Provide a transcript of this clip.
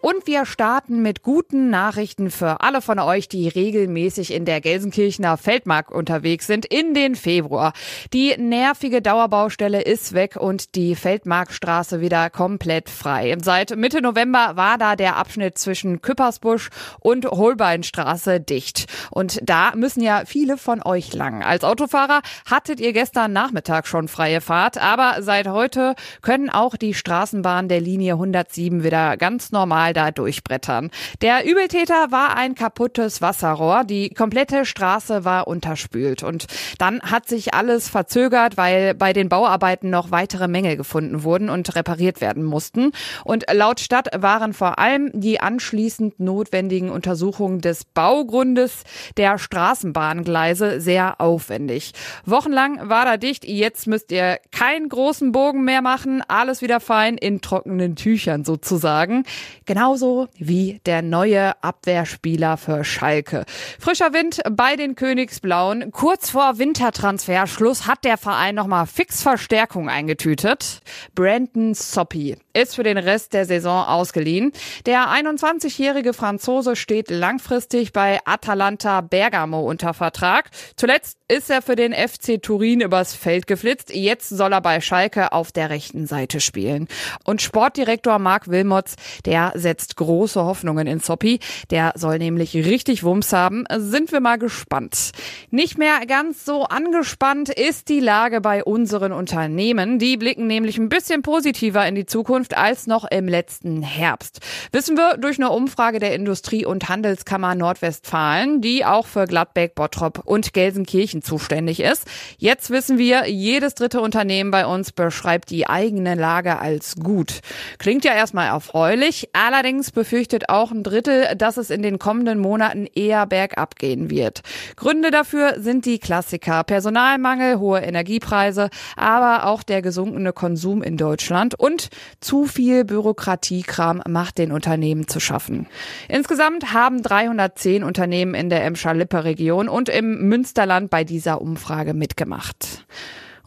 Und wir starten mit guten Nachrichten für alle von euch, die regelmäßig in der Gelsenkirchener Feldmark unterwegs sind in den Februar. Die nervige Dauerbaustelle ist weg und die Feldmarkstraße wieder komplett frei. Seit Mitte November war da der Abschnitt zwischen Küppersbusch und Holbeinstraße dicht. Und da müssen ja viele von euch lang. Als Autofahrer hattet ihr gestern Nachmittag schon freie Fahrt, aber seit heute können auch die Straßenbahnen der Linie 107 wieder ganz normal da durchbrettern. Der Übeltäter war ein kaputtes Wasserrohr. Die komplette Straße war unterspült. Und dann hat sich alles verzögert, weil bei den Bauarbeiten noch weitere Mängel gefunden wurden und repariert werden mussten. Und laut Stadt waren vor allem die anschließend notwendigen Untersuchungen des Baugrundes der Straßenbahngleise sehr aufwendig. Wochenlang war da dicht. Jetzt müsst ihr keinen großen Bogen mehr machen. Alles wieder fein in trockenen Tüchern sozusagen. Genauso wie der neue Abwehrspieler für Schalke. Frischer Wind bei den Königsblauen. Kurz vor Wintertransferschluss hat der Verein nochmal fix Verstärkung eingetütet. Brandon Soppy ist für den Rest der Saison ausgeliehen. Der 21-jährige Franzose steht langfristig bei Atalanta Bergamo unter Vertrag. Zuletzt ist er für den FC Turin übers Feld geflitzt. Jetzt soll er bei Schalke auf der rechten Seite spielen. Und Sportdirektor Marc Wilmots, der setzt große Hoffnungen in Soppi. Der soll nämlich richtig Wumms haben. Sind wir mal gespannt. Nicht mehr ganz so angespannt ist die Lage bei unseren Unternehmen. Die blicken nämlich ein bisschen positiver in die Zukunft als noch im letzten Herbst. Wissen wir durch eine Umfrage der Industrie- und Handelskammer Nordwestfalen, die auch für Gladbeck, Bottrop und Gelsenkirchen zuständig ist. Jetzt wissen wir, jedes dritte Unternehmen bei uns beschreibt die eigene Lage als gut. Klingt ja erstmal erfreulich, allerdings befürchtet auch ein Drittel, dass es in den kommenden Monaten eher bergab gehen wird. Gründe dafür sind die Klassiker Personalmangel, hohe Energiepreise, aber auch der gesunkene Konsum in Deutschland und zu viel Bürokratiekram macht den Unternehmen zu schaffen. Insgesamt haben 310 Unternehmen in der Emscher-Lippe-Region und im Münsterland bei dieser Umfrage mitgemacht.